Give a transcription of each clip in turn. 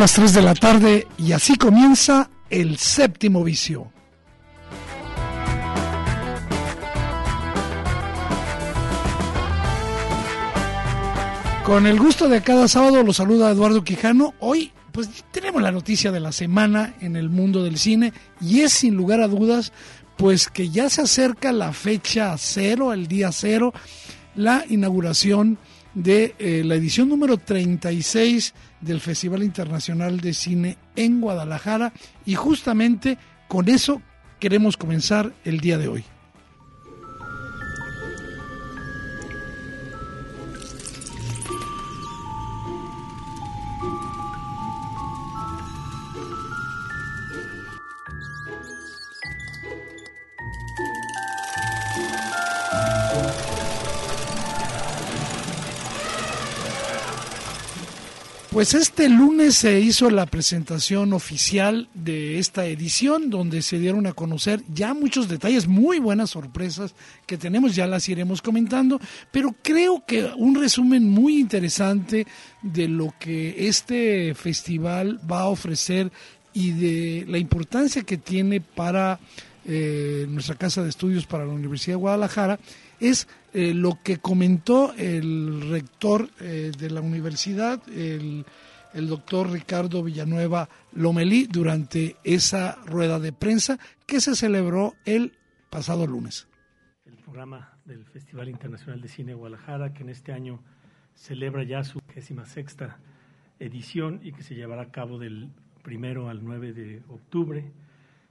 Las 3 de la tarde y así comienza el séptimo vicio. Con el gusto de cada sábado lo saluda Eduardo Quijano. Hoy pues tenemos la noticia de la semana en el mundo del cine y es sin lugar a dudas pues que ya se acerca la fecha cero, el día cero, la inauguración de eh, la edición número 36 del Festival Internacional de Cine en Guadalajara y justamente con eso queremos comenzar el día de hoy. Pues este lunes se hizo la presentación oficial de esta edición, donde se dieron a conocer ya muchos detalles, muy buenas sorpresas que tenemos, ya las iremos comentando, pero creo que un resumen muy interesante de lo que este festival va a ofrecer y de la importancia que tiene para eh, nuestra casa de estudios para la Universidad de Guadalajara es eh, lo que comentó el rector eh, de la universidad, el, doctor Ricardo Villanueva Lomelí, durante esa rueda de prensa que se celebró el pasado lunes. El programa del Festival Internacional de Cine Guadalajara, que en este año celebra ya su sexta edición y que se llevará a cabo del primero al 9 de octubre.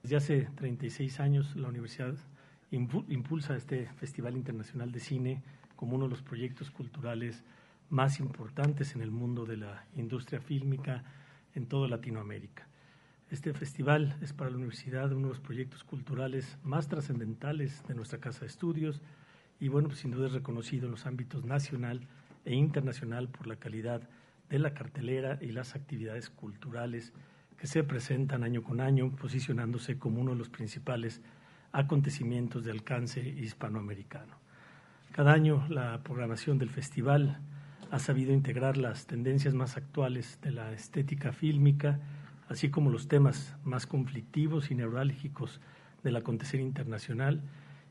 Desde hace 36 años la universidad impulsa este Festival Internacional de Cine como uno de los proyectos culturales más importantes en el mundo de la industria fílmica en toda Latinoamérica. Este festival es para la universidad uno de los proyectos culturales más trascendentales de nuestra casa de estudios y bueno, pues sin duda es reconocido en los ámbitos nacional e internacional por la calidad de la cartelera y las actividades culturales que se presentan año con año, posicionándose como uno de los principales acontecimientos de alcance hispanoamericano. Cada año la programación del festival ha sabido integrar las tendencias más actuales de la estética fílmica, así como los temas más conflictivos y neurálgicos del acontecer internacional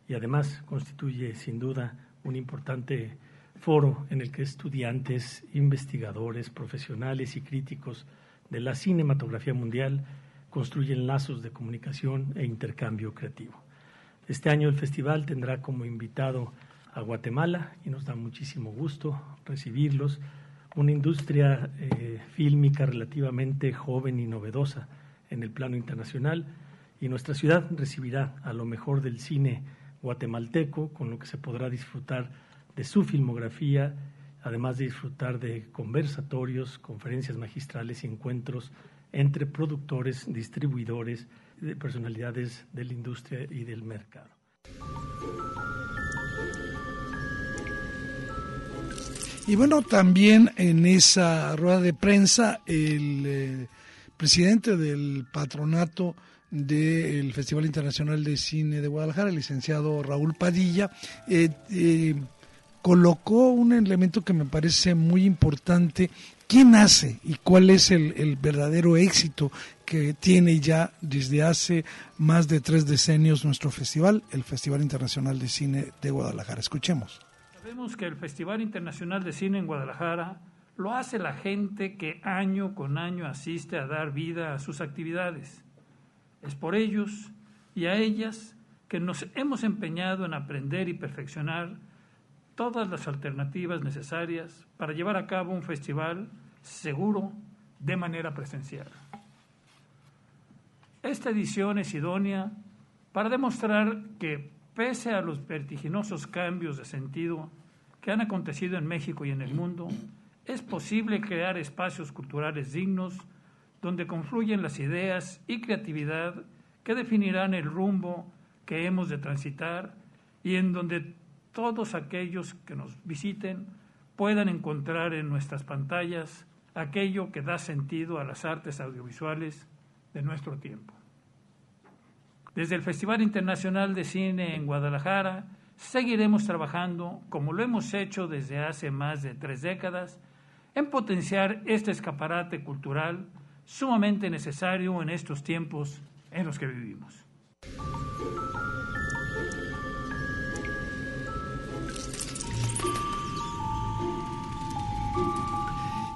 y además constituye sin duda un importante foro en el que estudiantes, investigadores, profesionales y críticos de la cinematografía mundial construyen lazos de comunicación e intercambio creativo. Este año el festival tendrá como invitado a Guatemala y nos da muchísimo gusto recibirlos. Una industria eh, fílmica relativamente joven y novedosa en el plano internacional y nuestra ciudad recibirá a lo mejor del cine guatemalteco, con lo que se podrá disfrutar de su filmografía, además de disfrutar de conversatorios, conferencias magistrales y encuentros entre productores, distribuidores, de personalidades de la industria y del mercado. Y bueno, también en esa rueda de prensa el eh, presidente del patronato del Festival Internacional de Cine de Guadalajara, el licenciado Raúl Padilla, eh, eh, colocó un elemento que me parece muy importante. ¿Quién hace y cuál es el, verdadero éxito que tiene ya desde hace más de tres decenios nuestro festival, el Festival Internacional de Cine de Guadalajara? Escuchemos. Sabemos que el Festival Internacional de Cine en Guadalajara lo hace la gente que año con año asiste a dar vida a sus actividades. Es por ellos y a ellas que nos hemos empeñado en aprender y perfeccionar todas las alternativas necesarias para llevar a cabo un festival seguro de manera presencial. Esta edición es idónea para demostrar que, pese a los vertiginosos cambios de sentido que han acontecido en México y en el mundo, es posible crear espacios culturales dignos donde confluyen las ideas y creatividad que definirán el rumbo que hemos de transitar y en donde todos aquellos que nos visiten puedan encontrar en nuestras pantallas aquello que da sentido a las artes audiovisuales de nuestro tiempo. Desde el Festival Internacional de Cine en Guadalajara, seguiremos trabajando, como lo hemos hecho desde hace más de tres décadas, en potenciar este escaparate cultural sumamente necesario en estos tiempos en los que vivimos.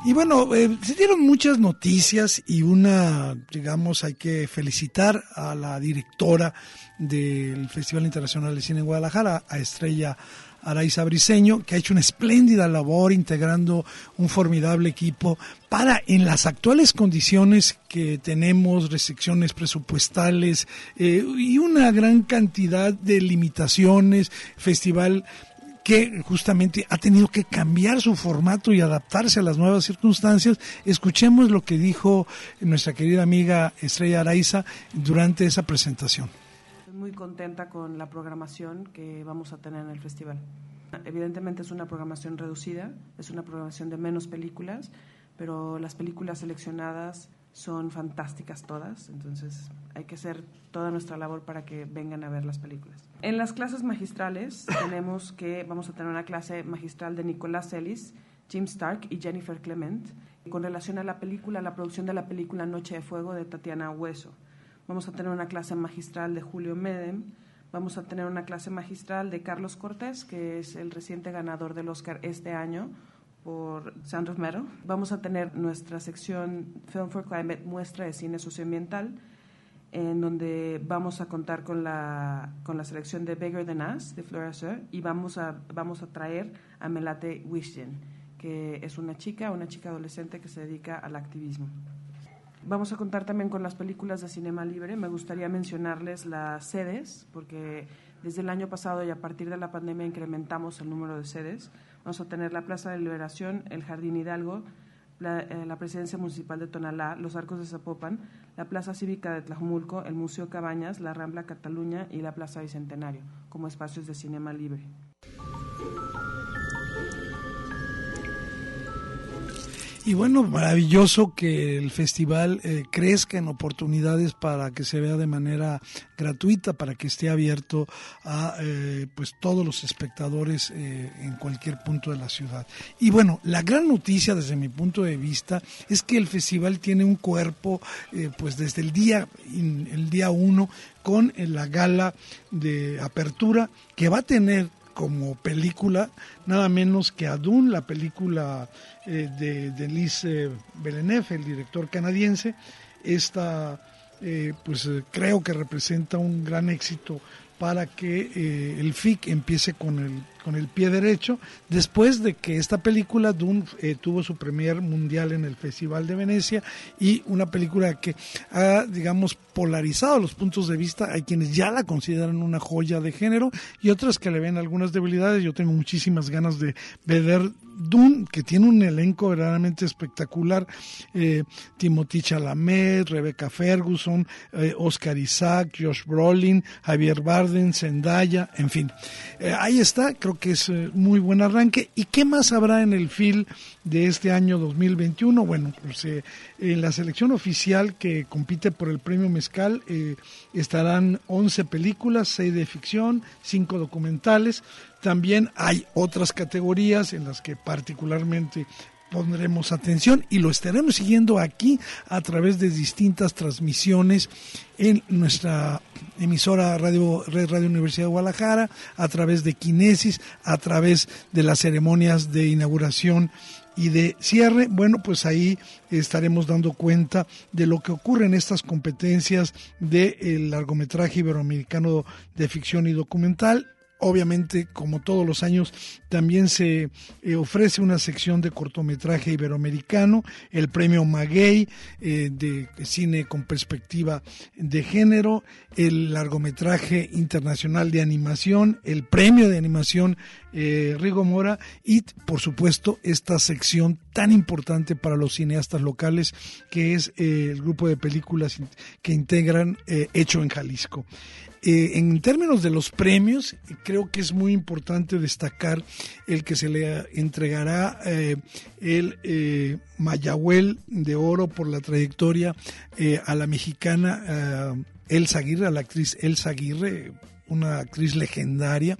Y bueno, eh, se dieron muchas noticias y una, digamos, hay que felicitar a la directora del Festival Internacional de Cine en Guadalajara, a Estrella Araiza Briseño, que ha hecho una espléndida labor integrando un formidable equipo para, en las actuales condiciones que tenemos, restricciones presupuestales eh, y una gran cantidad de limitaciones, festival que justamente ha tenido que cambiar su formato y adaptarse a las nuevas circunstancias. Escuchemos lo que dijo nuestra querida amiga Estrella Araiza durante esa presentación. Estoy muy contenta con la programación que vamos a tener en el festival. Evidentemente es una programación reducida, es una programación de menos películas, pero las películas seleccionadas son fantásticas todas, entonces hay que hacer toda nuestra labor para que vengan a ver las películas. En las clases magistrales tenemos que vamos a tener una clase magistral de Nicolás Ellis, Jim Stark y Jennifer Clement con relación a la película, la producción de la película Noche de Fuego de Tatiana Hueso. Vamos a tener una clase magistral de Julio Medem, vamos a tener una clase magistral de Carlos Cortés, que es el reciente ganador del Oscar este año por Sound of Metal. Vamos a tener nuestra sección Film for Climate, muestra de cine socioambiental, en donde vamos a contar con la, con la selección de Bigger Than Us, de Flora Sir, y vamos a, vamos a traer a Melate Wishjen, que es una chica, una chica adolescente que se dedica al activismo. Vamos a contar también con las películas de Cinema Libre. Me gustaría mencionarles las sedes, porque desde el año pasado y a partir de la pandemia incrementamos el número de sedes. Vamos a tener la Plaza de Liberación, el Jardín Hidalgo, la, eh, la, Presidencia Municipal de Tonalá, los Arcos de Zapopan, la Plaza Cívica de Tlajumulco, el Museo Cabañas, la Rambla Cataluña y la Plaza Bicentenario, como espacios de cinema libre. Y bueno, maravilloso que el festival eh, crezca en oportunidades para que se vea de manera gratuita, para que esté abierto a eh, pues todos los espectadores eh, en cualquier punto de la ciudad. Y bueno, la gran noticia desde mi punto de vista es que el festival tiene un cuerpo pues desde el día el día uno con la gala de apertura que va a tener como película, nada menos que Adun, la película eh, de, de Liz eh, el director canadiense. Esta, eh, pues creo que representa un gran éxito para que el FIC empiece con el con el pie derecho, después de que esta película, Dune, eh, tuvo su premier mundial en el Festival de Venecia y una película que ha, digamos, polarizado los puntos de vista. Hay quienes ya la consideran una joya de género y otras que le ven algunas debilidades. Yo tengo muchísimas ganas de ver Dune, que tiene un elenco verdaderamente espectacular. Eh, Timothy Chalamet, Rebecca Ferguson, eh, Oscar Isaac, Josh Brolin, Javier Barden, Zendaya, en fin. ahí está, creo que es eh, muy buen arranque. ¿Y qué más habrá en el FIL de este año 2021? Bueno, pues eh, en la selección oficial que compite por el premio Mezcal eh, estarán 11 películas, 6 de ficción, 5 documentales. También hay otras categorías en las que particularmente pondremos atención y lo estaremos siguiendo aquí a través de distintas transmisiones en nuestra emisora Radio Red Radio Universidad de Guadalajara, a través de Kinesis, a través de las ceremonias de inauguración y de cierre, bueno, pues ahí estaremos dando cuenta de lo que ocurre en estas competencias del largometraje iberoamericano de ficción y documental Obviamente, como todos los años, también se eh, ofrece una sección de cortometraje iberoamericano, el premio Maguey eh, de cine con perspectiva de género, el largometraje internacional de animación, el premio de animación eh, Rigo Mora y, por supuesto, esta sección tan importante para los cineastas locales que es el grupo de películas que integran Hecho en Jalisco. Eh, en términos de los premios, creo que es muy importante destacar el que se le entregará eh, el eh, Mayahuel de Oro por la trayectoria a la mexicana Elsa Aguirre, a la actriz Elsa Aguirre, una actriz legendaria.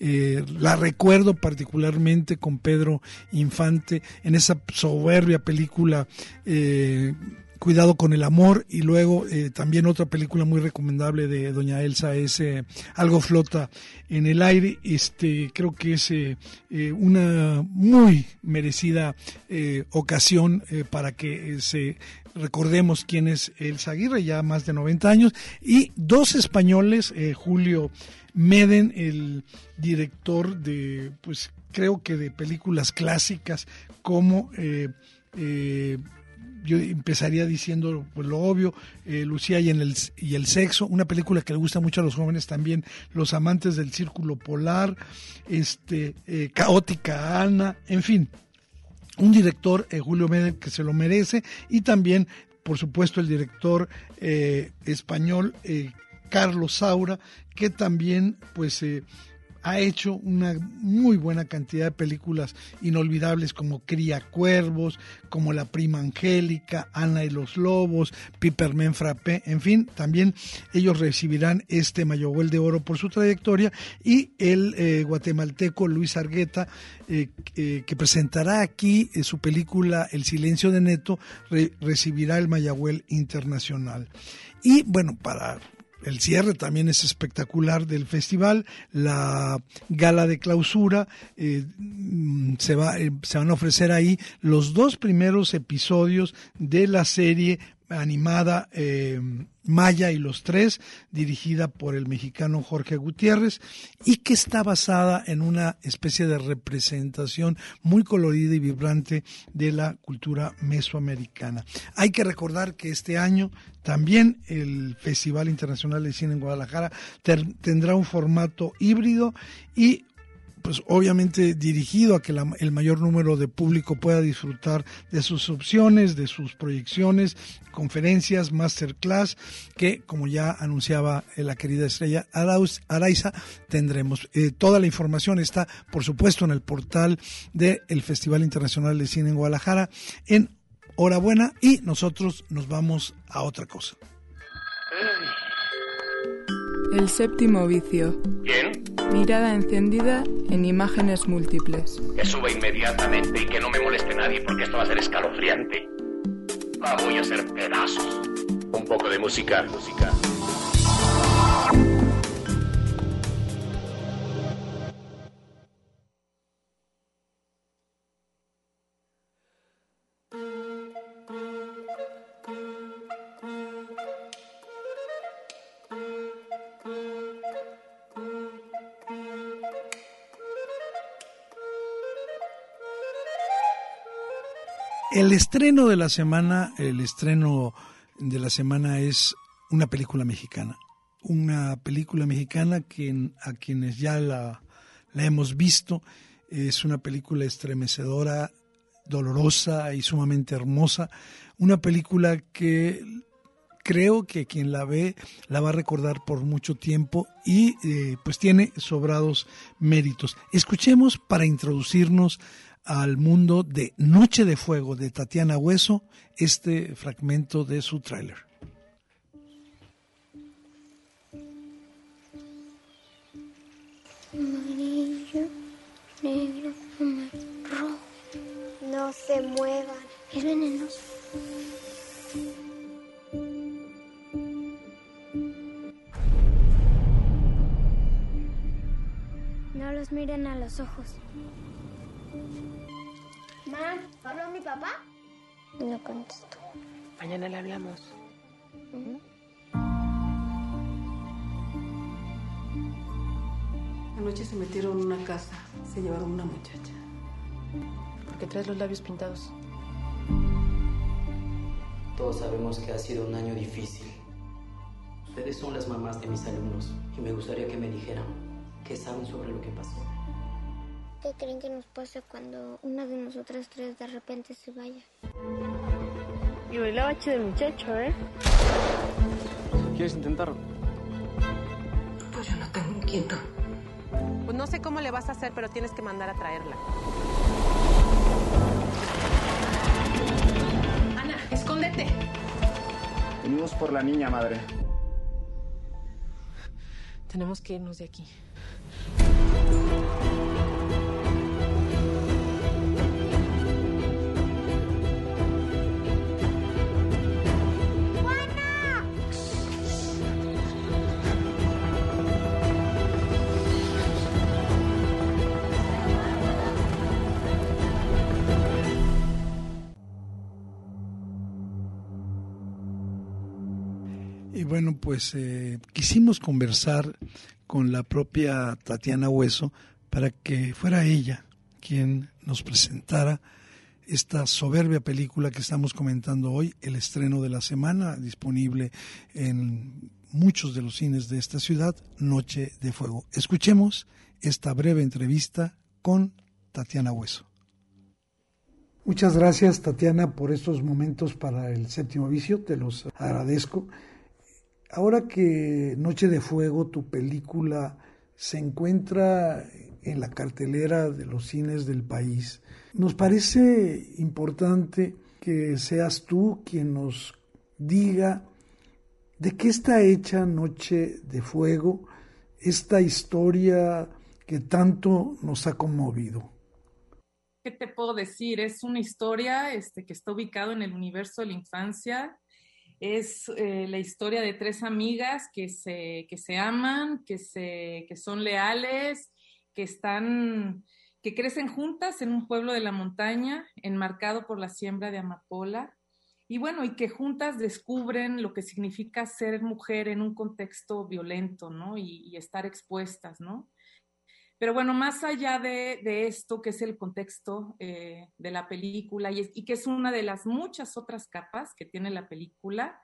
la recuerdo particularmente con Pedro Infante en esa soberbia película Cuidado con el amor y luego eh, también otra película muy recomendable de Doña Elsa es eh, Algo flota en el aire. Este creo que es eh, una muy merecida ocasión para que se recordemos quién es Elsa Aguirre, ya más de 90 años, y dos españoles, Julio Meden, el director de, pues creo que de películas clásicas como yo empezaría diciendo pues, lo obvio, eh, Lucía y, el, y el sexo, una película que le gusta mucho a los jóvenes también, Los amantes del círculo polar, este, eh, Caótica Ana, en fin, un director, eh, Julio Medel, que se lo merece, y también, por supuesto, el director español, Carlos Saura, que también, pues, ha hecho una muy buena cantidad de películas inolvidables como Cría Cuervos, como La Prima Angélica, Ana y los Lobos, Pipermen Frappé, en fin, también ellos recibirán este Mayohuel de Oro por su trayectoria y el eh, guatemalteco Luis Argueta, eh, eh, que presentará aquí su película El Silencio de Neto, recibirá el Mayagüel Internacional. Y bueno, para el cierre también es espectacular del festival, la gala de clausura, eh, mm, se, va, eh, se van a ofrecer ahí los dos primeros episodios de la serie animada eh, Maya y los Tres, dirigida por el mexicano Jorge Gutiérrez, y que está basada en una especie de representación muy colorida y vibrante de la cultura mesoamericana. Hay que recordar que este año también el Festival Internacional de Cine en Guadalajara tendrá un formato híbrido y pues obviamente dirigido a que el mayor número de público pueda disfrutar de sus opciones, de sus proyecciones, conferencias, masterclass, que como ya anunciaba eh, la querida estrella Araiza, tendremos. Eh, toda la información está, por supuesto, en el portal del Festival Internacional de Cine en Guadalajara, en Hora Buena, y nosotros nos vamos a otra cosa. El séptimo vicio. ¿Quién? Mirada encendida en imágenes múltiples. Que suba inmediatamente y que no me moleste nadie porque esto va a ser escalofriante. La voy a hacer pedazos. Un poco de música, música. El estreno de la semana, el estreno de la semana es una película mexicana. Una película mexicana que a quienes ya la, hemos visto es una película estremecedora, dolorosa y sumamente hermosa. Una película que creo que quien la ve la va a recordar por mucho tiempo y eh, pues tiene sobrados méritos. Escuchemos para introducirnos al mundo de Noche de Fuego de Tatiana Hueso este fragmento de su tráiler. Amarillo, negro, rojo. No se muevan. Es venenoso. No los miren a los ojos. Mam, ¿habló mi papá? No contesto. Mañana le hablamos. Anoche se metieron en una casa, se llevaron una muchacha. ¿Por qué traes los labios pintados? Todos sabemos que ha sido un año difícil. Ustedes son las mamás de mis alumnos y me gustaría que me dijeran qué saben sobre lo que pasó. ¿Qué creen que nos pasa cuando una de nosotras tres de repente se vaya? Y bailaba chido el muchacho, ¿eh? ¿Quieres intentarlo? Pues yo no tengo un quinto. Pues no sé cómo le vas a hacer, pero tienes que mandar a traerla. Ana, escóndete. Venimos por la niña, madre. Tenemos que irnos de aquí. Bueno, pues eh, quisimos conversar con la propia Tatiana Hueso para que fuera ella quien nos presentara esta soberbia película que estamos comentando hoy, el estreno de la semana, disponible en muchos de los cines de esta ciudad, Noche de Fuego. Escuchemos esta breve entrevista con Tatiana Hueso. Muchas gracias Tatiana por estos momentos para el séptimo vicio, te los agradezco. Ahora que Noche de Fuego, tu película, se encuentra en la cartelera de los cines del país, nos parece importante que seas tú quien nos diga de qué está hecha Noche de Fuego, esta historia que tanto nos ha conmovido. ¿Qué te puedo decir? Es una historia este, que está ubicado en el universo de la infancia, es eh, la historia de tres amigas que se, que se aman, que, se, que son leales, que están, que crecen juntas en un pueblo de la montaña, enmarcado por la siembra de amapola. Y bueno, y que juntas descubren lo que significa ser mujer en un contexto violento, ¿no? Y, y estar expuestas, ¿no? Pero bueno, más allá de, de esto, que es el contexto eh, de la película y, que es una de las muchas otras capas que tiene la película,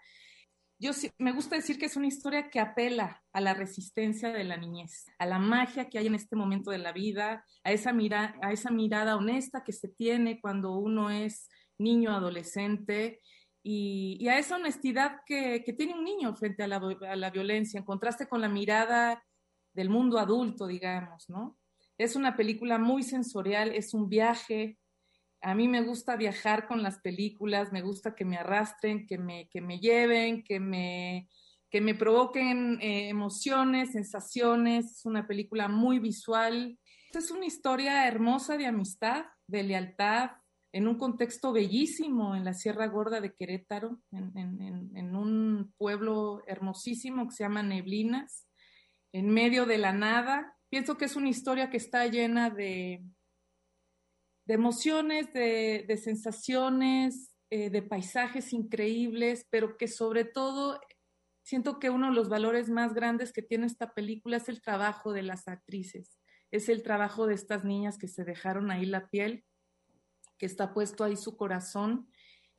yo me gusta decir que es una historia que apela a la resistencia de la niñez, a la magia que hay en este momento de la vida, a esa, mira, a esa mirada honesta que se tiene cuando uno es niño, adolescente, y, y a esa honestidad que, que, tiene un niño frente a la, a la violencia, en contraste con la mirada del mundo adulto, digamos, ¿no? Es una película muy sensorial, es un viaje. A mí me gusta viajar con las películas, me gusta que me arrastren, que me, que me lleven, que me, que me provoquen eh, emociones, sensaciones. Es una película muy visual. Es una historia hermosa de amistad, de lealtad, en un contexto bellísimo en la Sierra Gorda de Querétaro, en, en, en un pueblo hermosísimo que se llama Neblinas en medio de la nada. Pienso que es una historia que está llena de, emociones, de, de sensaciones, eh, de paisajes increíbles, pero que sobre todo siento que uno de los valores más grandes que tiene esta película es el trabajo de las actrices, es el trabajo de estas niñas que se dejaron ahí la piel, que está puesto ahí su corazón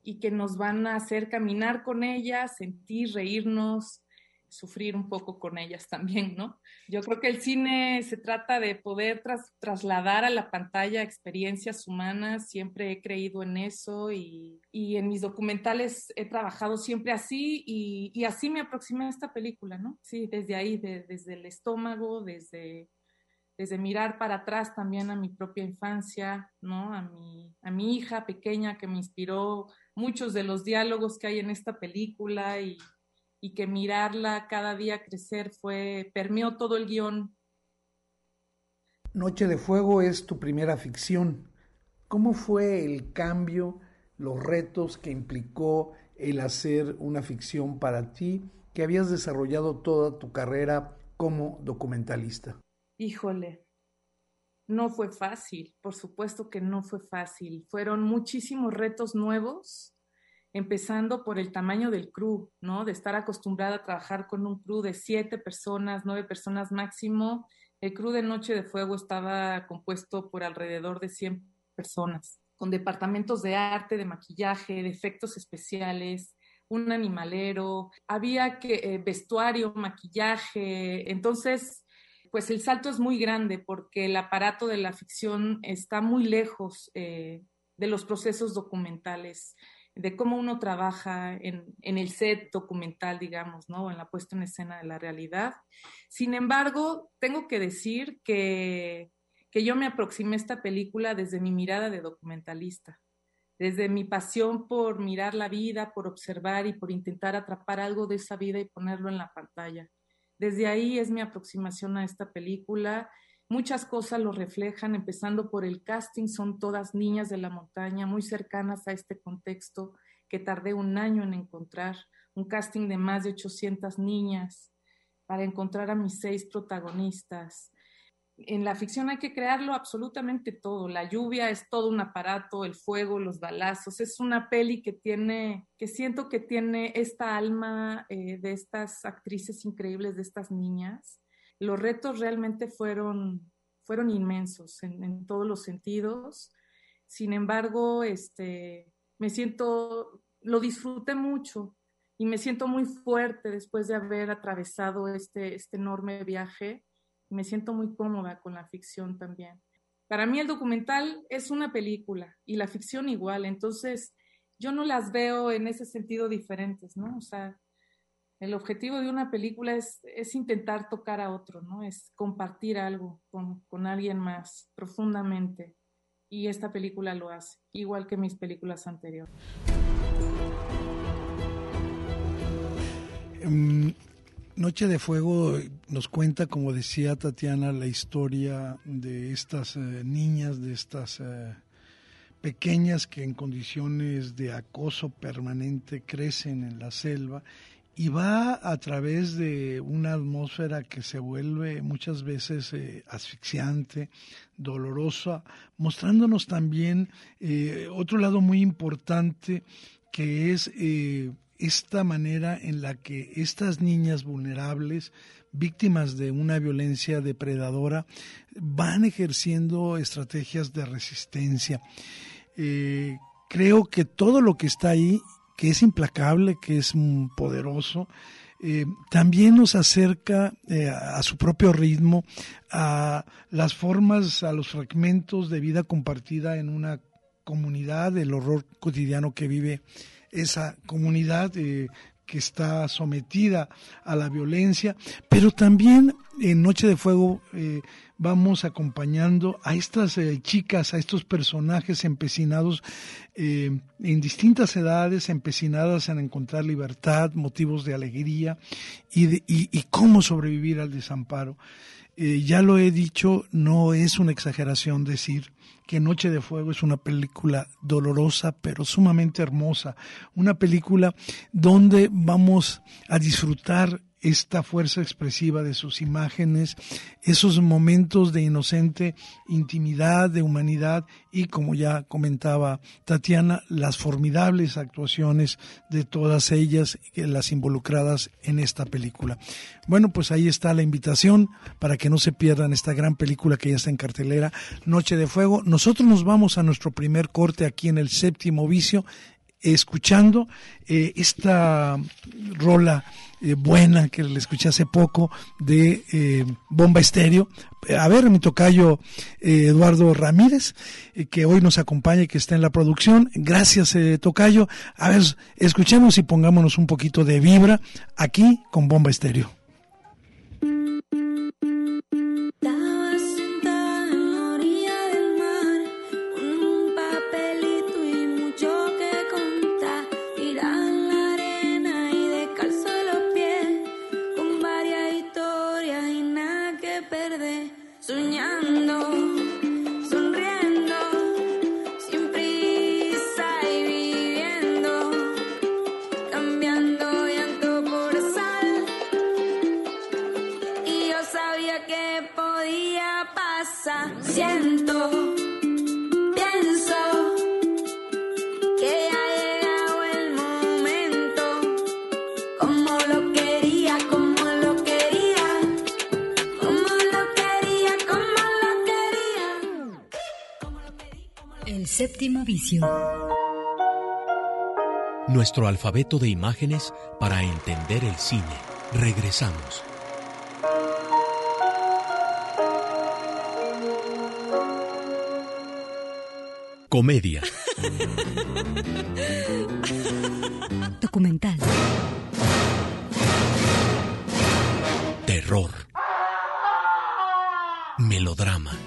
y que nos van a hacer caminar con ellas, sentir, reírnos, sufrir un poco con ellas también, ¿no? Yo creo que el cine se trata de poder trasladar a la pantalla experiencias humanas, siempre he creído en eso y, en mis documentales he trabajado siempre así y, así me aproximé a esta película, ¿no? Sí, desde ahí, desde el estómago, desde, desde mirar para atrás también a mi propia infancia, ¿no? A mi, a mi hija pequeña que me inspiró muchos de los diálogos que hay en esta película y y que mirarla cada día crecer fue, permeó todo el guion. Noche de Fuego es tu primera ficción. ¿Cómo fue el cambio, los retos que implicó el hacer una ficción para ti que habías desarrollado toda tu carrera como documentalista? Híjole, no fue fácil, por supuesto que no fue fácil. Fueron muchísimos retos nuevos empezando por el tamaño del crew, ¿no? De estar acostumbrada a trabajar con un crew de siete personas, nueve personas máximo. El crew de Noche de Fuego estaba compuesto por alrededor de 100 personas, con departamentos de arte, de maquillaje, de efectos especiales, un animalero, había que eh, vestuario, maquillaje, entonces pues el salto es muy grande porque el aparato de la ficción está muy lejos eh, de los procesos documentales de cómo uno trabaja en, el set documental, digamos, ¿no? En la puesta en escena de la realidad. Sin embargo, tengo que decir que, que yo me aproximé a esta película desde mi mirada de documentalista, desde mi pasión por mirar la vida, por observar y por intentar atrapar algo de esa vida y ponerlo en la pantalla. Desde ahí es mi aproximación a esta película Muchas cosas lo reflejan, empezando por el casting, son todas niñas de la montaña, muy cercanas a este contexto que tardé un año en encontrar, un casting de más de 800 niñas para encontrar a mis seis protagonistas. En la ficción hay que crearlo absolutamente todo. La lluvia es todo un aparato, el fuego, los balazos. Es una peli que tiene, que siento que tiene esta alma eh, de estas actrices increíbles, de estas niñas los retos realmente fueron, fueron inmensos en, todos los sentidos. Sin embargo, este, me siento, lo disfruté mucho y me siento muy fuerte después de haber atravesado este, este enorme viaje. Me siento muy cómoda con la ficción también. Para mí el documental es una película y la ficción igual, entonces yo no las veo en ese sentido diferentes, ¿no? O sea, el objetivo de una película es, es, intentar tocar a otro, ¿no? Es compartir algo con, con, alguien más profundamente. Y esta película lo hace, igual que mis películas anteriores. Em, Noche de Fuego nos cuenta, como decía Tatiana, la historia de estas eh, niñas, de estas eh, pequeñas que en condiciones de acoso permanente crecen en la selva y va a través de una atmósfera que se vuelve muchas veces eh, asfixiante, dolorosa, mostrándonos también eh, otro lado muy importante que es eh, esta manera en la que estas niñas vulnerables, víctimas de una violencia depredadora, van ejerciendo estrategias de resistencia. creo que todo lo que está ahí que es implacable, que es poderoso, eh, también nos acerca eh, a su propio ritmo a las formas, a los fragmentos de vida compartida en una comunidad, el horror cotidiano que vive esa comunidad eh, que está sometida a la violencia, pero también en Noche de Fuego vamos acompañando a estas eh, chicas, a estos personajes empecinados eh, en distintas edades, empecinadas en encontrar libertad, motivos de alegría y, y, cómo sobrevivir al desamparo. Eh, ya lo he dicho, no es una exageración decir que Noche de Fuego es una película dolorosa pero sumamente hermosa, una película donde vamos a disfrutar esta fuerza expresiva de sus imágenes, esos momentos de inocente intimidad, de humanidad y, como ya comentaba Tatiana, las formidables actuaciones de todas ellas, las involucradas en esta película. Bueno, pues ahí está la invitación para que no se pierdan esta gran película que ya está en cartelera, Noche de Fuego. Nosotros nos vamos a nuestro primer corte aquí en el séptimo vicio escuchando eh, esta rola eh, buena que le escuché hace poco de eh, Bomba Estéreo. A ver, mi tocayo Eduardo Ramírez, que hoy nos acompaña y que está en la producción. Gracias, tocayo. A ver, escuchemos y pongámonos un poquito de vibra aquí con Bomba Estéreo. Séptimo vicio. Nuestro alfabeto de imágenes para entender el cine. Regresamos. Comedia. Documental. Terror. Melodrama.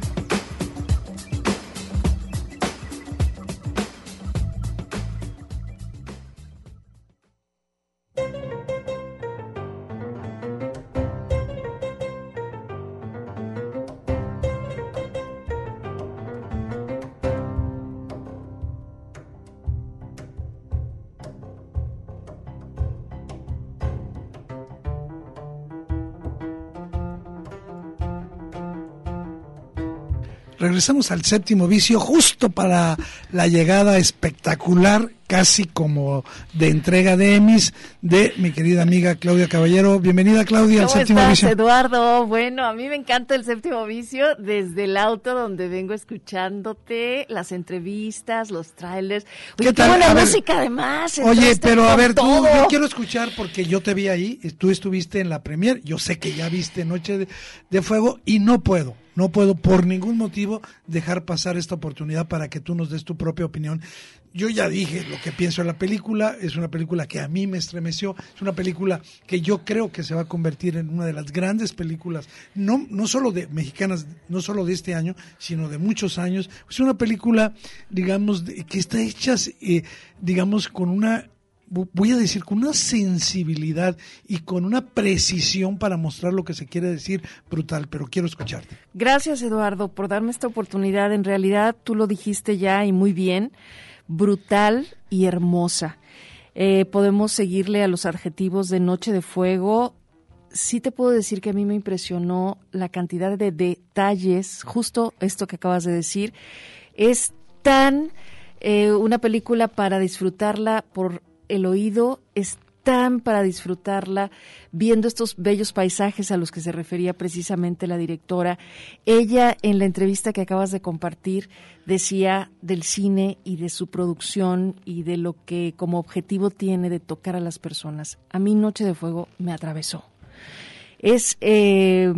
Regresamos al séptimo vicio justo para la llegada espectacular, casi como de entrega de Emmys, de mi querida amiga Claudia Caballero. Bienvenida Claudia al séptimo estás, vicio. Eduardo? Bueno, a mí me encanta el séptimo vicio desde el auto donde vengo escuchándote, las entrevistas, los trailers. ¿Qué tal? buena música además. Oye, pero a ver, tú, yo quiero escuchar porque yo te vi ahí, tú estuviste en la premier, yo sé que ya viste Noche de Fuego y no puedo no puedo por ningún motivo dejar pasar esta oportunidad para que tú nos des tu propia opinión. Yo ya dije lo que pienso de la película, es una película que a mí me estremeció, es una película que yo creo que se va a convertir en una de las grandes películas, no, no solo de mexicanas, no solo de este año, sino de muchos años. Es una película, digamos, que está hecha, eh, digamos, con una voy a decir, con una sensibilidad y con una precisión para mostrar lo que se quiere decir brutal, pero quiero escucharte. Gracias, Eduardo, por darme esta oportunidad. En realidad, tú lo dijiste ya y muy bien, brutal y hermosa. Eh, podemos seguirle a los adjetivos de Noche de Fuego. Sí te puedo decir que a mí me impresionó la cantidad de detalles, justo esto que acabas de decir. Es tan eh, una película para disfrutarla por el oído es tan para disfrutarla, viendo estos bellos paisajes a los que se refería precisamente la directora. Ella, en la entrevista que acabas de compartir, decía del cine y de su producción y de lo que como objetivo tiene de tocar a las personas. A mí Noche de Fuego me atravesó. Es eh,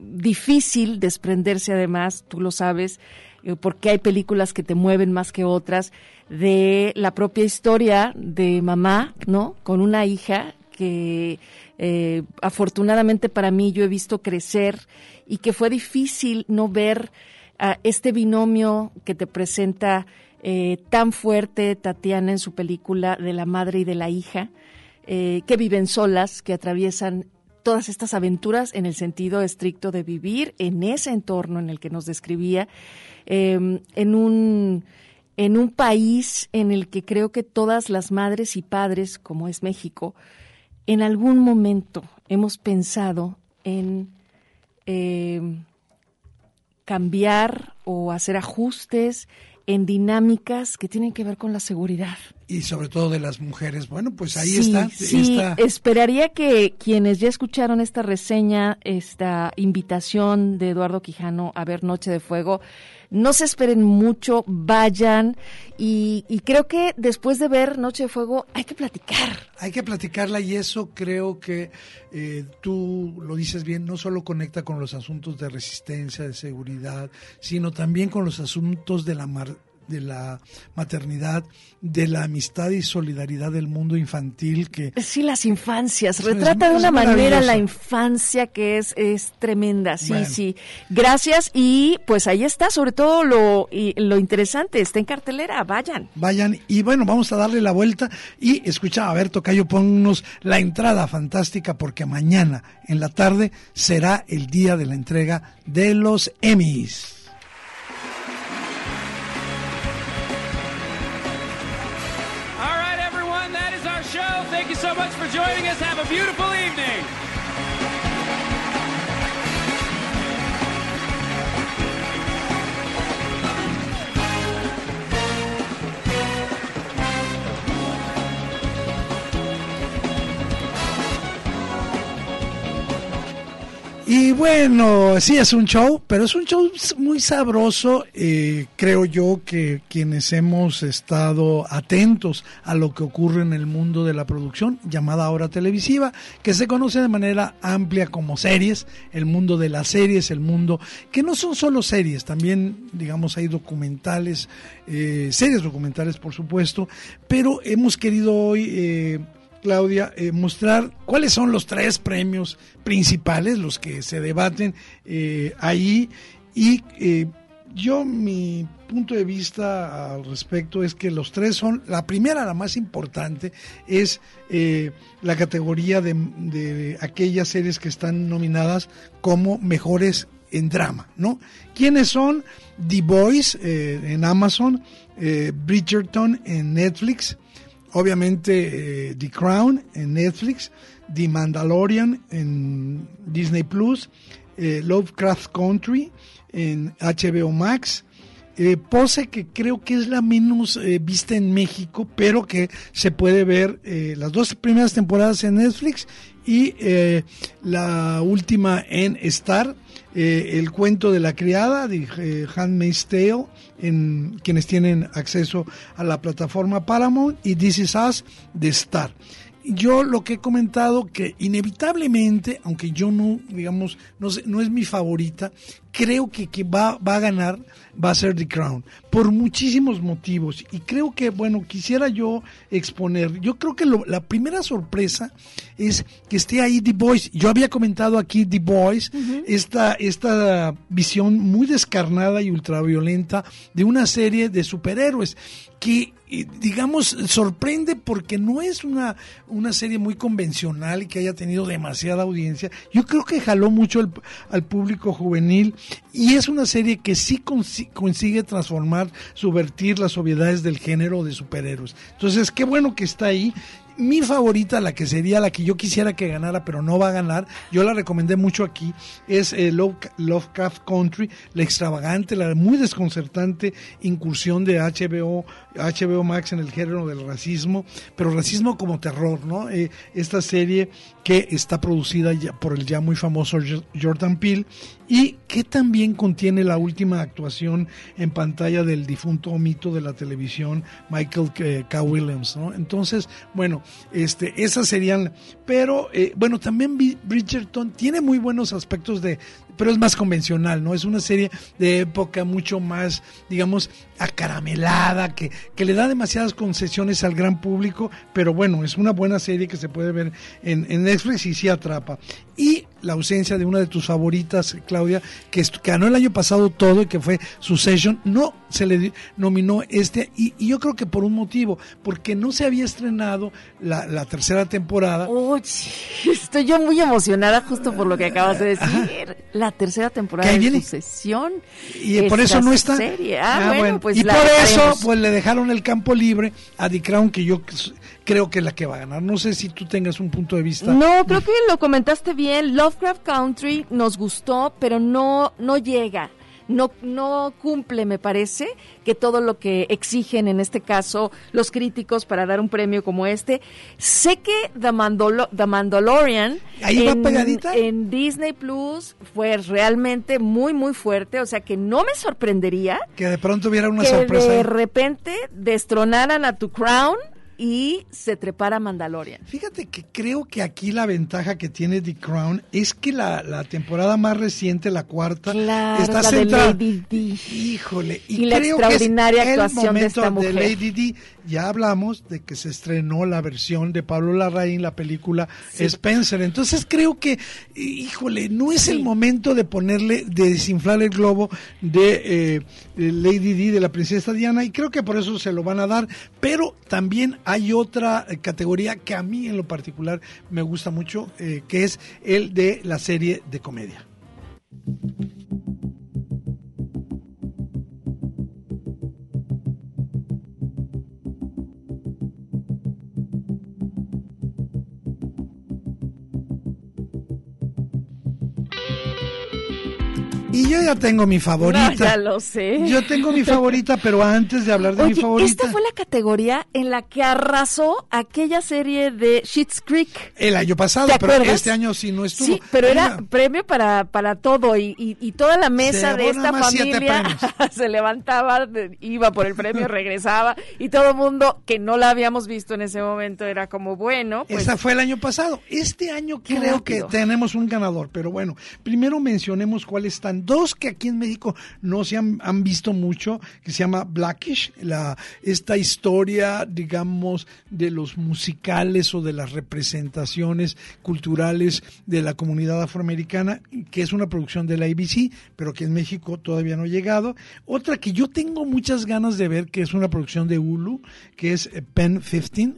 difícil desprenderse además, tú lo sabes, eh, porque hay películas que te mueven más que otras de la propia historia de mamá, ¿no? Con una hija que eh, afortunadamente para mí yo he visto crecer y que fue difícil no ver a este binomio que te presenta eh, tan fuerte Tatiana en su película de la madre y de la hija, eh, que viven solas, que atraviesan todas estas aventuras en el sentido estricto de vivir en ese entorno en el que nos describía, en un en un país en el que creo que todas las madres y padres, como es México, en algún momento hemos pensado en eh, cambiar o hacer ajustes en dinámicas que tienen que ver con la seguridad. Y sobre todo de las mujeres. Bueno, pues ahí Sí, está. Sí, está- esperaría que quienes ya escucharon esta reseña, esta invitación de Eduardo Quijano a ver Noche de Fuego, no se esperen mucho, vayan y, y creo que después de ver Noche de Fuego hay que platicar. Hay que platicarla y eso creo que eh, tú lo dices bien, no solo conecta con los asuntos de resistencia, de seguridad, sino también con los asuntos de la mar- de la maternidad, de la amistad y solidaridad del mundo infantil que Sí, las infancias, retrata es de una manera la infancia que es, es tremenda, sí, Bueno. sí. Gracias y pues ahí está, sobre todo lo, y, lo interesante, está en cartelera, vayan. vayan y bueno, vamos a darle la vuelta y escucha, a ver, Tocayo, ponnos la entrada fantástica porque mañana en la tarde será el día de la entrega de los Emmys. Much for joining us. Have a beautiful evening. Y bueno, sí es un show, pero es un show muy sabroso. eh, creo yo que quienes hemos estado atentos a lo que ocurre en el mundo de la producción, llamada ahora televisiva, que se conoce de manera amplia como series, el mundo de las series, el mundo que no son solo series, también digamos hay documentales, eh, series documentales por supuesto, pero hemos querido hoy... eh, Claudia, eh, mostrar cuáles son los tres premios principales, los que se debaten eh, ahí. Y eh, yo, mi punto de vista al respecto es que los tres son, la primera, la más importante, es eh, la categoría de, de aquellas series que están nominadas como mejores en drama, ¿no? ¿Quiénes son? The Boys eh, en Amazon, eh, Bridgerton en Netflix, obviamente eh, The Crown en Netflix, The Mandalorian en Disney Plus, eh, Lovecraft Country en HBO Max, eh, Pose que creo que es la menos vista en México, pero que se puede ver las dos primeras temporadas en Netflix y la última en Star, eh, el cuento de la criada de eh, Handmaid's Tale, en quienes tienen acceso a la plataforma Paramount y This Is Us de Star. Yo lo que he comentado que inevitablemente, aunque yo no, digamos, no, sé, no es mi favorita, creo que, que va, va a ganar, va a ser The Crown, por muchísimos motivos. Y creo que, bueno, quisiera yo exponer, yo creo que lo- la primera sorpresa es que esté ahí The Boys. Yo había comentado aquí The Boys, esta, esta visión muy descarnada y ultraviolenta de una serie de superhéroes que digamos sorprende porque no es una, una serie muy convencional y que haya tenido demasiada audiencia. Yo creo que jaló mucho al, público juvenil y es una serie que sí consi- consigue transformar, subvertir las obviedades del género de superhéroes. Entonces, qué bueno que está ahí. Mi favorita, la que sería la que yo quisiera que ganara, pero no va a ganar, yo la recomendé mucho aquí, es eh, Love- Lovecraft Country, la extravagante, la muy desconcertante incursión de HBO, HBO Max en el género del racismo, pero racismo como terror, ¿no? Eh, esta serie que está producida ya por el ya muy famoso Jo- Jordan Peele y que también contiene la última actuación en pantalla del difunto mito de la televisión Michael eh, K. Williams, ¿no? Entonces, bueno, este, esas serían, pero eh, bueno, también Bi- Bridgerton tiene muy buenos aspectos de, pero es más convencional, ¿no? Es una serie de época mucho más, digamos, acaramelada, que, que le da demasiadas concesiones al gran público, pero bueno, es una buena serie que se puede ver en, en Netflix y sí atrapa. Y la ausencia de una de tus favoritas, Claudia, que ganó el año pasado todo y que fue Succession, no se le nominó este, y, y yo creo que por un motivo, porque no se había estrenado la, la tercera temporada. Uy, estoy yo muy emocionada justo por lo que acabas de decir. La tercera temporada de viene. Sucesión. Y por eso no está. serie. Ah, Ah, bueno, bueno. pues y por eso, pues le dejaron el campo libre a The Crown, que yo creo que es la que va a ganar. No sé si tú tengas un punto de vista. No, creo que lo comentaste bien. Lovecraft Country nos gustó, pero no, no llega. no, no cumple, me parece, que todo lo que exigen en este caso los críticos para dar un premio como este. Sé que The, The Mandalorian en, en Disney Plus fue realmente muy, muy fuerte, o sea que no me sorprendería que de pronto hubiera una que sorpresa. De repente destronaran a tu Crown y se trepara Mandalorian. Fíjate que creo que aquí la ventaja que tiene The Crown es que la, la temporada más reciente, la cuarta, está centrada. Híjole, y, la creo extraordinaria que es actuación el momento de esta mujer. Lady D. Ya hablamos de que se estrenó la versión de Pablo Larraín, la película Sí. Spencer. Entonces creo que, híjole, no es el momento de ponerle, de desinflar el globo de eh, de Lady D, de la princesa Diana, y creo que por eso se lo van a dar. Pero también hay otra categoría que a mí en lo particular me gusta mucho, eh, que es el de la serie de comedia. Y yo ya tengo mi favorita. No, ya lo sé. Yo tengo mi favorita, pero antes de hablar de mi favorita. esta fue la categoría en la que arrasó aquella serie de Schitt's Creek. El año pasado, ¿Te pero acuerdas? este año sí no estuvo. Sí, pero era premio para, para todo y, y, y toda la mesa de esta familia se levantaba, iba por el premio, regresaba y todo el mundo que no la habíamos visto en ese momento era como, bueno, pues Esa fue el año pasado. Este año creo que tenemos un ganador, pero bueno, primero mencionemos cuáles están. Dos que aquí en México no se han, han visto mucho, que se llama Blackish, la, esta historia, digamos, de los musicales o de las representaciones culturales de la comunidad afroamericana, que es una producción de la ABC, pero que en México todavía no ha llegado. Otra que yo tengo muchas ganas de ver, que es una producción de Hulu, que es eh, Pen 15.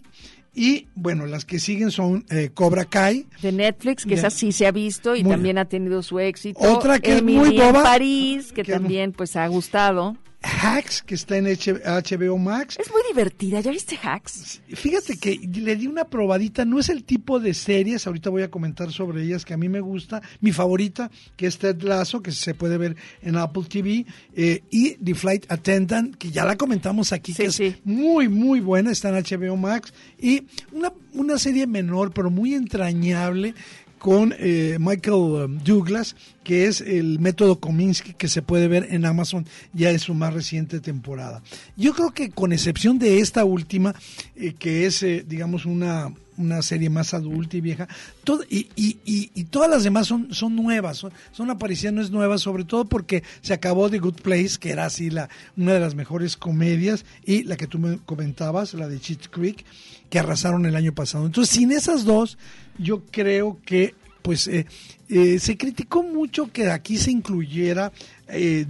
Y bueno, las que siguen son eh, Cobra Kai. de Netflix, que De- esa sí se ha visto y Muy también ha tenido su éxito. Otra que es muy boba, en París, que que- también pues ha gustado. Hacks, que está en HBO Max. Es muy divertida, ¿ya viste Hacks? Fíjate que le di una probadita, no es el tipo de series, ahorita voy a comentar sobre ellas que a mí me gusta. Mi favorita, que es Ted Lasso, que se puede ver en Apple TV, eh, y The Flight Attendant, que ya la comentamos aquí, que es muy, muy buena, está en HBO Max. Y una, una serie menor, pero muy entrañable, con eh, Michael um, Douglas, que es el método Kominsky que se puede ver en Amazon ya en su más reciente temporada. Yo creo que con excepción de esta última, eh, que es, eh, digamos, una, una serie más adulta y vieja, todo, y, y, y, y todas las demás son, son nuevas, son, son apariciones nuevas, sobre todo porque se acabó The Good Place, que era así la, una de las mejores comedias, y la que tú me comentabas, la de Cheat Creek, que arrasaron el año pasado. Entonces, sin esas dos, yo creo que pues eh, eh, se criticó mucho que aquí se incluyera eh,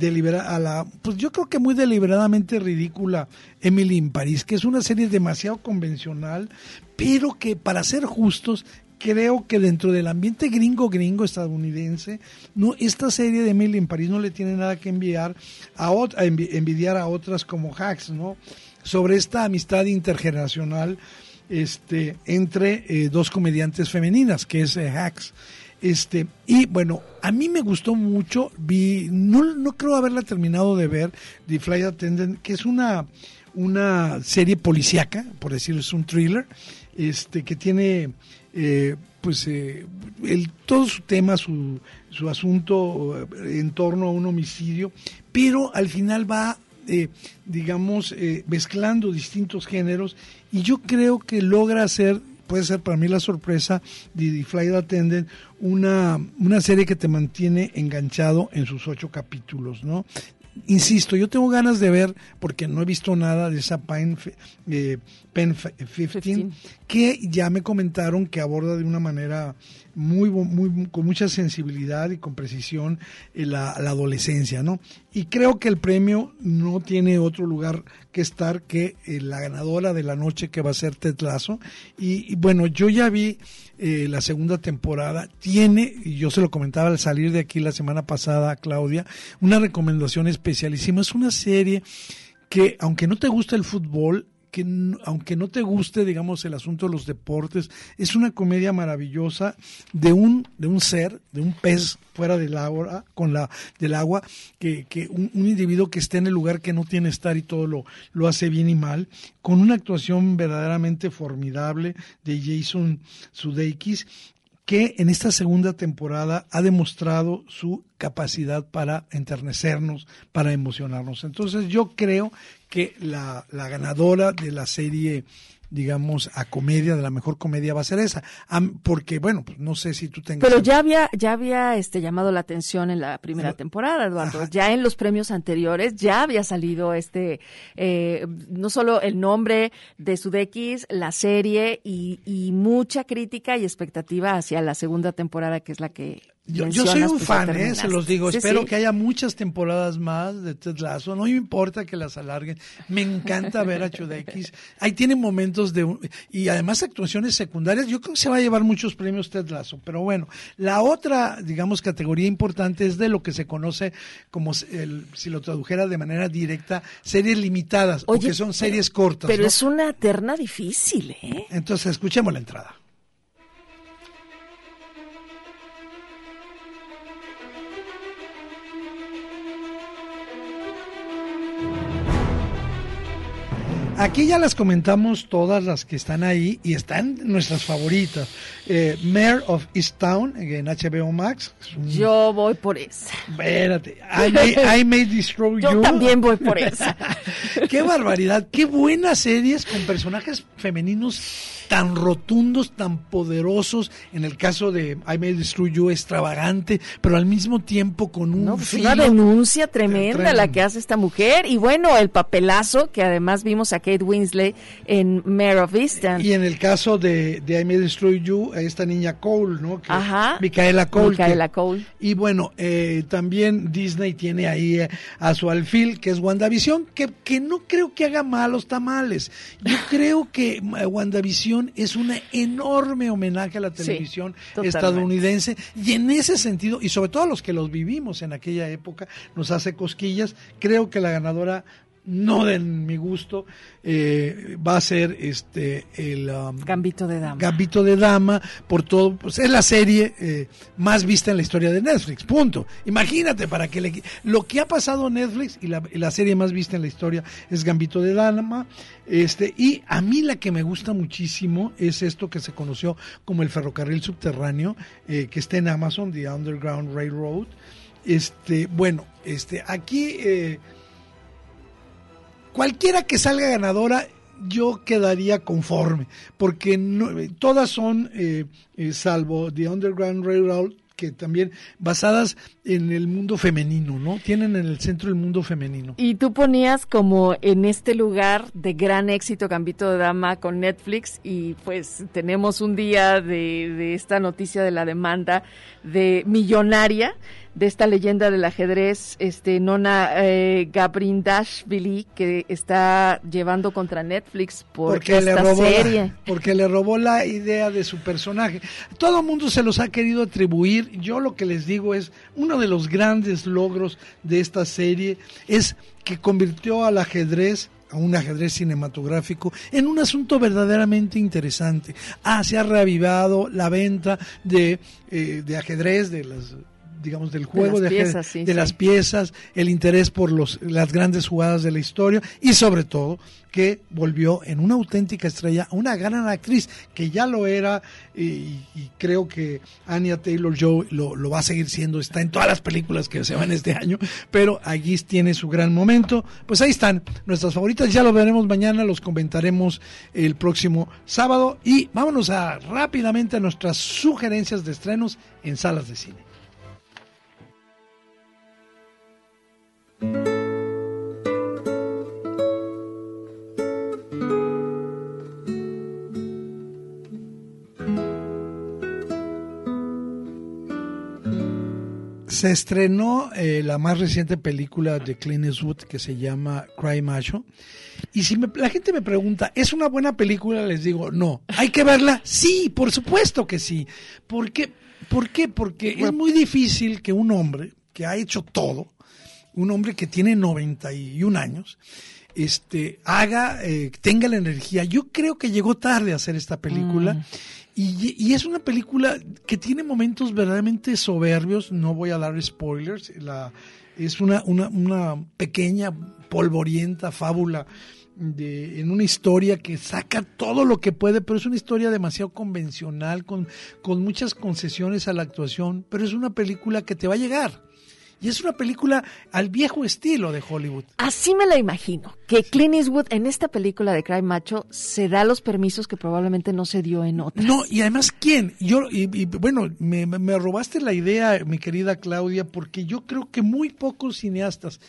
a la, pues yo creo que muy deliberadamente ridícula Emily in París, que es una serie demasiado convencional, pero que para ser justos creo que dentro del ambiente gringo gringo estadounidense no esta serie de Emily in París no le tiene nada que enviar a, a envi- envidiar a otras como Hacks no sobre esta amistad intergeneracional este entre eh, dos comediantes femeninas que es eh, Hacks. Este y bueno a mí me gustó mucho vi no, no creo haberla terminado de ver The Flight Attendant que es una una serie policíaca por decirlo es un thriller este que tiene eh, pues eh, el, todo su tema su, su asunto en torno a un homicidio pero al final va digamos, mezclando distintos géneros y yo creo que logra hacer, puede ser para mí la sorpresa de The Flight Attendant, una, una serie que te mantiene enganchado en sus ocho capítulos, ¿no? Insisto, yo tengo ganas de ver, porque no he visto nada de esa fe- eh, Pen fe- 15, que ya me comentaron que aborda de una manera muy, con mucha sensibilidad y con precisión eh, la, la adolescencia, ¿no? Y creo que el premio no tiene otro lugar que estar que eh, la ganadora de la noche que va a ser Ted Lasso. Y, y bueno, yo ya vi eh, la segunda temporada, tiene, y yo se lo comentaba al salir de aquí la semana pasada a Claudia, una recomendación especialísima. Es una serie que, aunque no te gusta el fútbol, que aunque no te guste, digamos, el asunto de los deportes, es una comedia maravillosa de un, de un ser, de un pez fuera del agua, con la, del agua, que, que un, individuo que esté en el lugar que no tiene estar y todo lo, lo hace bien y mal, con una actuación verdaderamente formidable de Jason Sudeikis, que en esta segunda temporada ha demostrado su capacidad para enternecernos, para emocionarnos. Entonces yo creo que la, la ganadora de la serie digamos, a comedia, de la mejor comedia va a ser esa. porque, bueno, pues no sé si tú tengas... Pero ya había, ya había este, llamado la atención en la primera temporada, Eduardo. Ya en los premios anteriores ya había salido este, eh, no solo el nombre de Sudeikis, la serie y, y mucha crítica y expectativa hacia la segunda temporada, que es la que yo, soy un fan, ¿eh? se los digo. Espero que haya muchas temporadas más de Ted Lasso. No me importa que las alarguen. Me encanta ver a Chudex. Ahí tiene momentos de... Y además actuaciones secundarias. Yo creo que se va a llevar muchos premios Ted Lasso. Pero bueno, la otra, digamos, categoría importante es de lo que se conoce como, el, si lo tradujera de manera directa, series limitadas. o que son series cortas. Pero es una terna difícil, ¿eh? Entonces, escuchemos la entrada. Aquí ya las comentamos todas las que están ahí y están nuestras favoritas. Eh, Mayor of Easttown en HBO Max. Yo voy por esa. Espérate. I may, Destroy You. Yo también voy por esa. qué barbaridad. Qué buenas series con personajes femeninos tan rotundos, tan poderosos, en el caso de I May Destroy You, extravagante, pero al mismo tiempo con un... Pues una denuncia tremenda la que hace esta mujer, y bueno, el papelazo que además vimos a Kate Winslet en Mare of Easton. Y en el caso de, de I May Destroy You, esta niña Cole, ¿no? Ajá. Micaela Cole. Micaela Cole. Y bueno, eh, también Disney tiene ahí eh, a su alfil, que es WandaVision, que, que no creo que haga malos tamales. Yo creo que eh, WandaVision es un enorme homenaje a la televisión estadounidense y en ese sentido, y sobre todo a los que los vivimos en aquella época, nos hace cosquillas. Creo que la ganadora no de mi gusto, eh, va a ser este el um, Gambito de Dama. Gambito de Dama, por todo, pues es la serie eh, más vista en la historia de Netflix, punto. Imagínate para que le, lo que ha pasado en Netflix y la, la, serie más vista en la historia es Gambito de Dama, este y a mí la que me gusta muchísimo es esto que se conoció como el ferrocarril subterráneo eh, que está en Amazon, The Underground Railroad. Este, bueno, este aquí cualquiera que salga ganadora, yo quedaría conforme, porque todas son, eh, eh, salvo The Underground Railroad, que también basadas en el mundo femenino, ¿no? Tienen en el centro el mundo femenino. Y tú ponías como en este lugar de gran éxito Gambito de Dama con Netflix y pues tenemos un día de, de esta noticia de la demanda de millonaria de esta leyenda del ajedrez, este Nona eh, Gabrindashvili, que está llevando contra Netflix por porque esta le robó serie. porque le robó la idea de su personaje. Todo el mundo se los ha querido atribuir. Yo lo que les digo es, uno de los grandes logros de esta serie es que convirtió al ajedrez a un ajedrez cinematográfico en un asunto verdaderamente interesante. Ah, se ha reavivado la venta de, eh, de ajedrez, de las digamos, del juego, de las, piezas, de las piezas, el interés por los, las grandes jugadas de la historia y sobre todo que volvió en una auténtica estrella, una gran actriz que ya lo era y, creo que Anya Taylor Joe lo, lo, va a seguir siendo, está en todas las películas que se van este año, pero allí tiene su gran momento. Pues ahí están nuestras favoritas, ya lo veremos mañana, los comentaremos el próximo sábado. Y vámonos a rápidamente a nuestras sugerencias de estrenos en salas de cine. Se estrenó eh, la más reciente película de Clint Eastwood que se llama Cry Macho. Y si la gente me pregunta, ¿es una buena película? Les digo, no. ¿Hay que verla? Sí, por supuesto que sí. ¿Por qué? ¿Por qué? Porque es muy difícil que un hombre que ha hecho todo, un hombre que tiene 91 años, este, haga, eh, tenga la energía. Yo creo que llegó tarde a hacer esta película. Mm. Y, y es una película que tiene momentos verdaderamente soberbios. No voy a dar spoilers. La, es una, una, una pequeña, polvorienta fábula de, en una historia que saca todo lo que puede, pero es una historia demasiado convencional, con, con muchas concesiones a la actuación, pero es una película que te va a llegar. Y es una película al viejo estilo de Hollywood. Así me la imagino, que Clint Eastwood en esta película de Cry Macho se da los permisos que probablemente no se dio en otras. No, y además, ¿quién? Yo, y, y bueno, me, me robaste la idea, mi querida Claudia, porque yo creo que muy pocos cineastas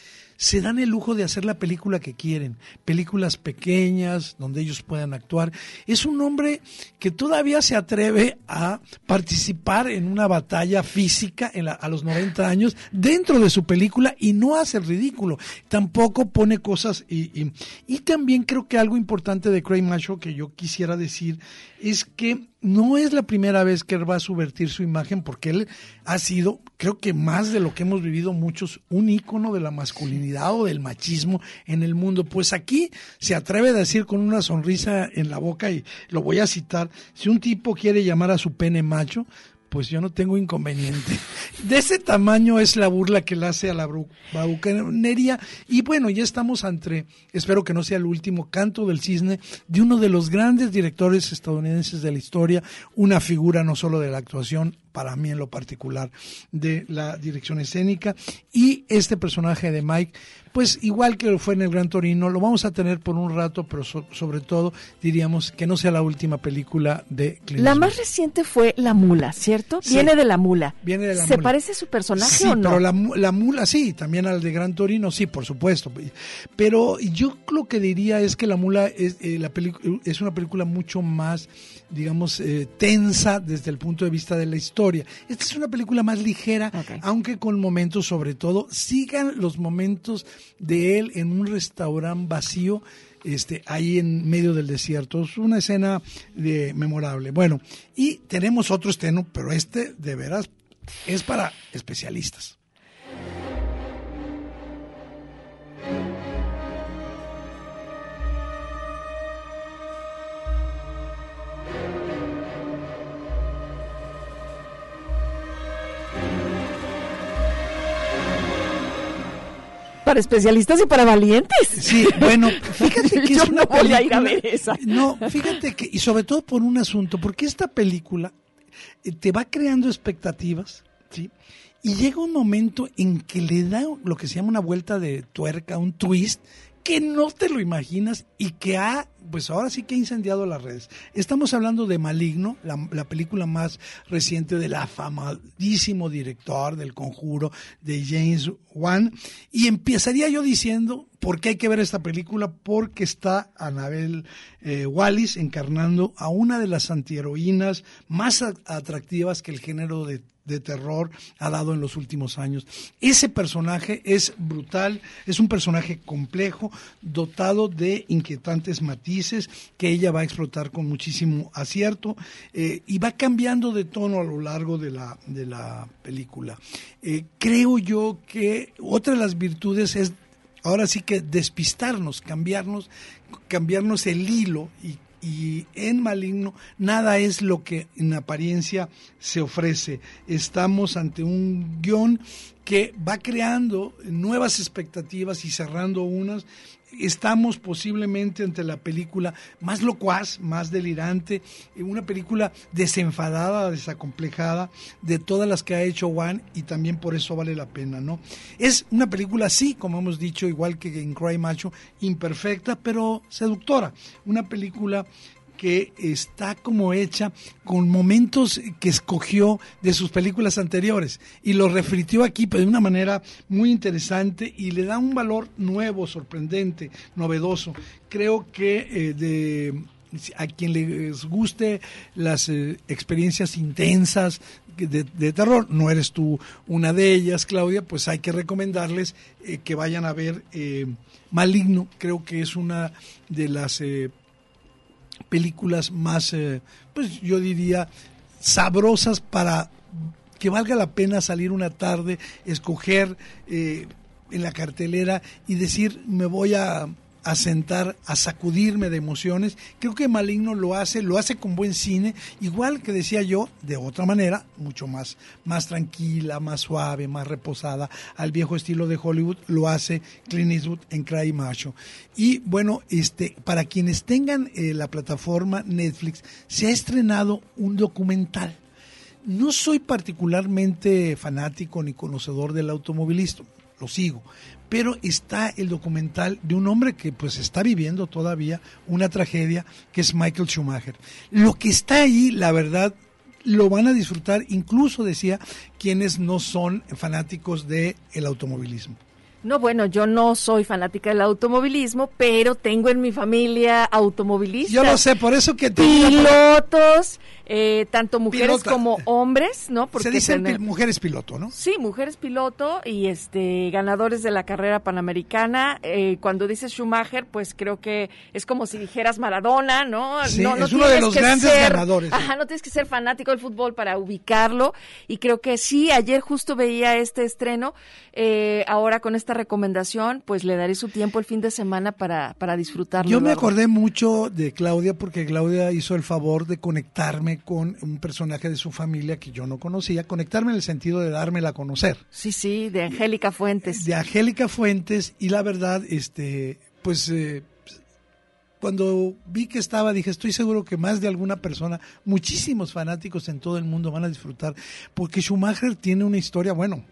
se dan el lujo de hacer la película que quieren, películas pequeñas donde ellos puedan actuar. Es un hombre que todavía se atreve a participar en una batalla física en la- a los 90 años dentro de su película y no hace ridículo. Tampoco pone cosas y, y, y también creo que algo importante de Craig Macho que yo quisiera decir es que no es la primera vez que él va a subvertir su imagen porque él ha sido, creo que más de lo que hemos vivido muchos, un ícono de la masculinidad o del machismo en el mundo. Pues aquí se atreve a decir con una sonrisa en la boca y lo voy a citar, si un tipo quiere llamar a su pene macho, pues yo no tengo inconveniente. De ese tamaño es la burla que le hace a la bravuconería. Y bueno, ya estamos ante, espero que no sea el último canto del cisne, de uno de los grandes directores estadounidenses de la historia, una figura no solo de la actuación, para mí en lo particular, de la dirección escénica. Y este personaje de Mike, pues igual que lo fue en el Gran Torino, lo vamos a tener por un rato, pero so- sobre todo diríamos que no sea la última película de Clint La más reciente fue La Mula, ¿cierto? Sí. Viene de La Mula. Viene de La ¿Se Mula. parece su personaje Sí, o no? pero la, la mula sí, también al de Gran Torino, sí, por supuesto. Pero yo lo que diría es que la mula es, eh, la es una película mucho más, digamos, eh, tensa desde el punto de vista de la historia. Esta es una película más ligera, aunque con momentos, sobre todo, sigan los momentos de él en un restaurante vacío. Este, ahí en medio del desierto. Es una escena de, memorable. Bueno, y tenemos otro estreno, pero este de veras es para especialistas. Para especialistas y para valientes. Sí, bueno, fíjate que Yo es una no voy a ir a ver esa. No, fíjate que, y sobre todo por un asunto, porque esta película eh, te va creando expectativas, ¿sí? Y llega un momento en que le da lo que se llama una vuelta de tuerca, un twist, que no te lo imaginas y que ha, pues ahora sí que ha incendiado las redes. Estamos hablando de Maligno, la, la película más reciente del afamadísimo director del conjuro de James Wan. Y empezaría yo diciendo, ¿por qué hay que ver esta película? Porque está Anabel eh, Wallis encarnando a una de las antiheroínas más atractivas que el género de de terror ha dado en los últimos años. Ese personaje es brutal, es un personaje complejo, dotado de inquietantes matices que ella va a explotar con muchísimo acierto eh, y va cambiando de tono a lo largo de la, de la película. Eh, creo yo que otra de las virtudes es ahora sí que despistarnos, cambiarnos, cambiarnos el hilo y y en Maligno nada es lo que en apariencia se ofrece. Estamos ante un guion que va creando nuevas expectativas y cerrando unas. Estamos posiblemente ante la película más locuaz, más delirante, una película desenfadada, desacomplejada de todas las que ha hecho Juan y también por eso vale la pena, ¿no? Es una película, sí, como hemos dicho, igual que en Cry Macho, imperfecta, pero seductora. Una película que está como hecha con momentos que escogió de sus películas anteriores y lo refritió aquí pero de una manera muy interesante y le da un valor nuevo, sorprendente, novedoso. Creo que eh, de a quien les guste las eh, experiencias intensas de, terror, no eres tú una de ellas, Claudia, pues hay que recomendarles eh, que vayan a ver eh, Maligno, creo que es una de las eh, películas más, eh, pues yo diría, sabrosas para que valga la pena salir una tarde, escoger eh, en la cartelera y decir, me voy a a sentar, a sacudirme de emociones. Creo que Maligno lo hace, lo hace con buen cine, igual que decía yo, de otra manera, mucho más, más tranquila, más suave, más reposada, al viejo estilo de Hollywood, lo hace Clint Eastwood en Cry Macho. Y bueno, este, para quienes tengan eh, la plataforma Netflix, se ha estrenado un documental. No soy particularmente fanático ni conocedor del automovilismo, lo sigo, pero está el documental de un hombre que pues está viviendo todavía una tragedia, que es Michael Schumacher. Lo que está ahí, la verdad, lo van a disfrutar, incluso decía, quienes no son fanáticos del el automovilismo. No, bueno, yo no soy fanática del automovilismo, pero tengo en mi familia automovilistas. Yo lo sé, por eso que te pilotos, eh, tanto mujeres como hombres, ¿no? Porque Se dice mujeres piloto, ¿no? Sí, mujeres piloto y este ganadores de la carrera panamericana. Eh, cuando dices Schumacher, pues creo que es como si dijeras Maradona, ¿no? Sí, no, es uno de los grandes ganadores. Ajá, no tienes que ser fanático del fútbol para ubicarlo. Y creo que sí, ayer justo veía este estreno. Eh, ahora con esta recomendación, pues le daré su tiempo el fin de semana para, para disfrutarlo. Yo me acordé mucho de Claudia porque Claudia hizo el favor de conectarme con un personaje de su familia que yo no conocía, conectarme en el sentido de dármela a conocer. Sí, sí, de Angélica Fuentes. De Angélica Fuentes y la verdad, este, pues... Eh, cuando vi que estaba, dije, estoy seguro que más de alguna persona, muchísimos fanáticos en todo el mundo van a disfrutar, porque Schumacher tiene una historia, bueno,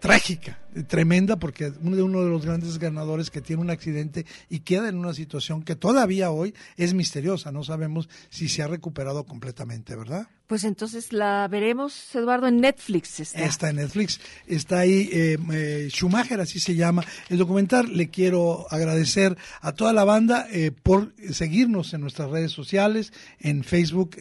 trágica, tremenda, porque uno de uno de los grandes ganadores que tiene un accidente y queda en una situación que todavía hoy es misteriosa. No sabemos si se ha recuperado completamente, ¿verdad? Pues entonces la veremos, Eduardo, en Netflix. Está, en Netflix. Está ahí eh, eh, Schumacher, así se llama el documental. Le quiero agradecer a toda la banda eh, por seguirnos en nuestras redes sociales, en Facebook,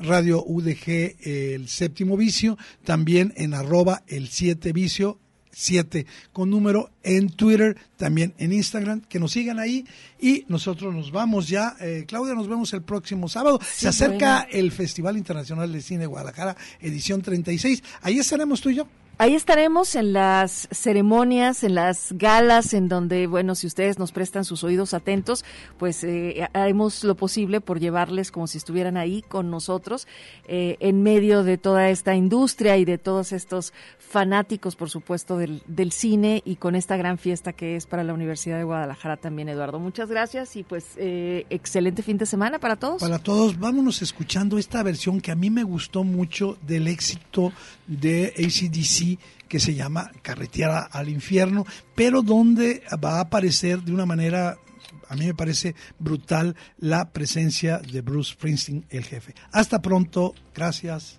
Radio UDG, El Séptimo Vicio, también en arroba el 7 Vicio 7 con número en Twitter, también en Instagram, que nos sigan ahí y nosotros nos vamos ya. Eh, Claudia, nos vemos el próximo sábado. Se acerca el Festival Internacional de Cine Guadalajara, edición 36. Ahí estaremos tú y yo. Ahí estaremos en las ceremonias, en las galas, en donde, bueno, si ustedes nos prestan sus oídos atentos, pues eh, haremos lo posible por llevarles como si estuvieran ahí con nosotros, eh, en medio de toda esta industria y de todos estos fanáticos, por supuesto, del, del cine y con esta gran fiesta que es para la Universidad de Guadalajara también, Eduardo. Muchas gracias y pues eh, excelente fin de semana para todos. Para todos, vámonos escuchando esta versión que a mí me gustó mucho del éxito de ACDC que se llama Carretera al Infierno, pero donde va a aparecer de una manera a mí me parece brutal la presencia de Bruce Springsteen, el jefe. Hasta pronto, gracias.